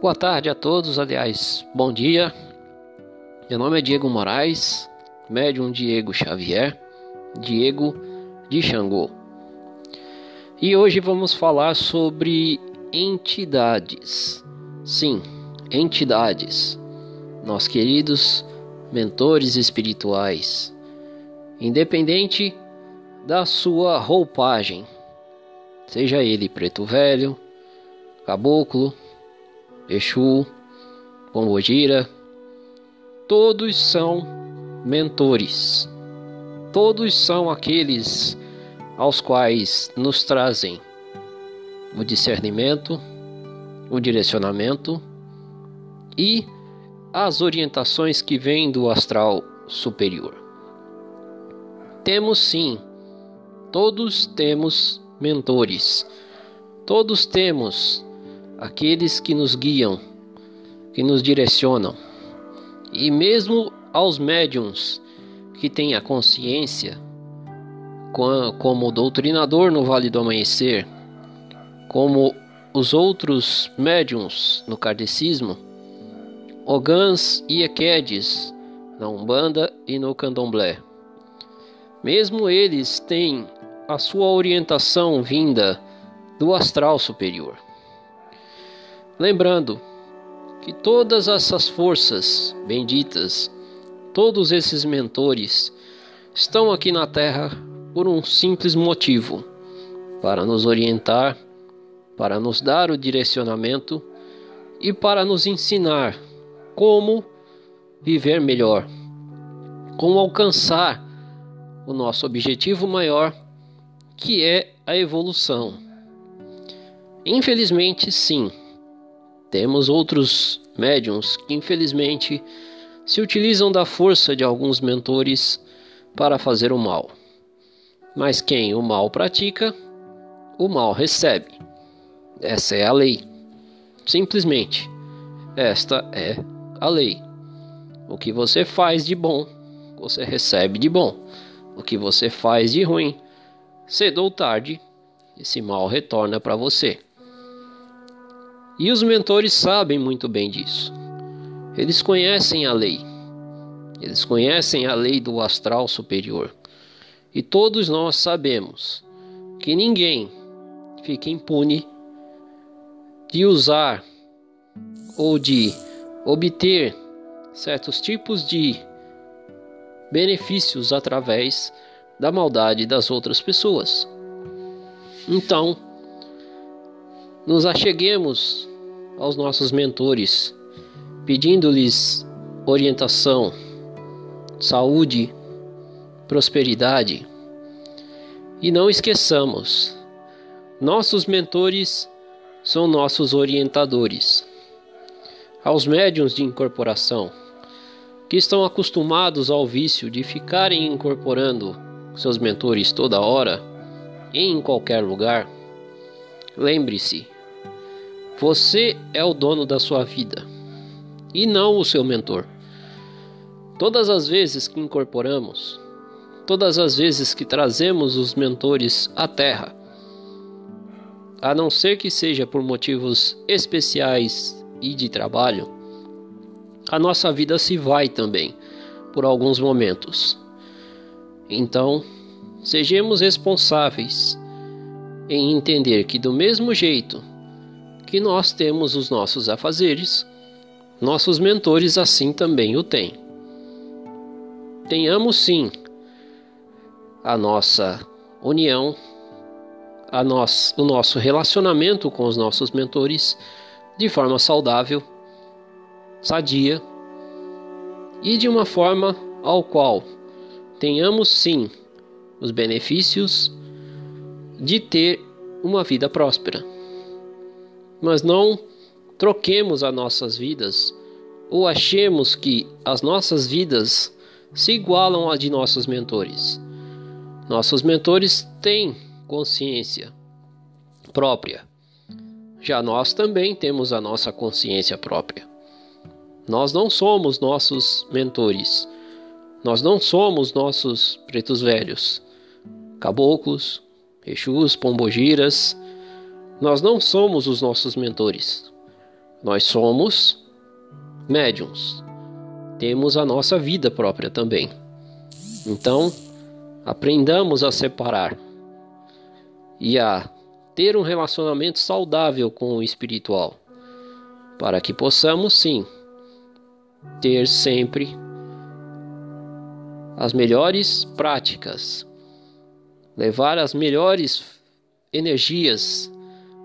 Boa tarde a todos, aliás, bom dia. Meu nome é Diego Moraes, médium Diego Xavier, Diego de Xangô. E hoje vamos falar sobre entidades. Sim, entidades. Nós queridos mentores espirituais. Independente da sua roupagem, seja ele preto velho, caboclo, Exu, Pombogira, todos são mentores. Todos são aqueles aos quais nos trazem o discernimento, o direcionamento e as orientações que vêm do astral superior. Temos sim, todos temos mentores, todos temos aqueles que nos guiam, que nos direcionam. E mesmo aos médiums que têm a consciência, como o doutrinador no Vale do Amanhecer, como os outros médiums no kardecismo, Ogãs e Equedes na Umbanda e no Candomblé. Mesmo eles têm a sua orientação vinda do astral superior. Lembrando que todas essas forças benditas, todos esses mentores, estão aqui na Terra por um simples motivo: para nos orientar, para nos dar o direcionamento e para nos ensinar como viver melhor, como alcançar o nosso objetivo maior, que é a evolução. Infelizmente, sim temos outros médiums que, infelizmente, se utilizam da força de alguns mentores para fazer o mal. Mas quem o mal pratica, o mal recebe. Essa é a lei. Simplesmente, esta é a lei. O que você faz de bom, você recebe de bom. O que você faz de ruim, cedo ou tarde, esse mal retorna para você. E os mentores sabem muito bem disso. Eles conhecem a lei. Eles conhecem a lei do astral superior. E todos nós sabemos que ninguém fica impune de usar ou de obter certos tipos de benefícios através da maldade das outras pessoas. Então, nos acheguemos aos nossos mentores, pedindo-lhes orientação, saúde, prosperidade. E não esqueçamos, nossos mentores são nossos orientadores. Aos médiuns de incorporação, que estão acostumados ao vício de ficarem incorporando seus mentores toda hora, em qualquer lugar, lembre-se você é o dono da sua vida e não o seu mentor. Todas as vezes que incorporamos, todas as vezes que trazemos os mentores à Terra, a não ser que seja por motivos especiais e de trabalho, a nossa vida se vai também por alguns momentos. Então, sejamos responsáveis em entender que, do mesmo jeito que nós temos os nossos afazeres, nossos mentores assim também o têm. Tenhamos sim a nossa união, a nós, o nosso relacionamento com os nossos mentores de forma saudável, sadia e de uma forma ao qual tenhamos sim os benefícios de ter uma vida próspera mas não troquemos as nossas vidas ou achemos que as nossas vidas se igualam às de nossos mentores. Nossos mentores têm consciência própria. Já nós também temos a nossa consciência própria. Nós não somos nossos mentores. Nós não somos nossos pretos velhos, caboclos, exus, pombogiras, nós não somos os nossos mentores. Nós somos médiums. Temos a nossa vida própria também. Então, aprendamos a separar e a ter um relacionamento saudável com o espiritual, para que possamos sim ter sempre as melhores práticas, levar as melhores energias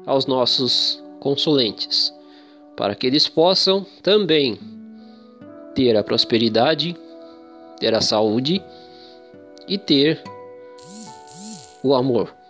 aos nossos consulentes, para que eles possam também ter a prosperidade, ter a saúde e ter o amor.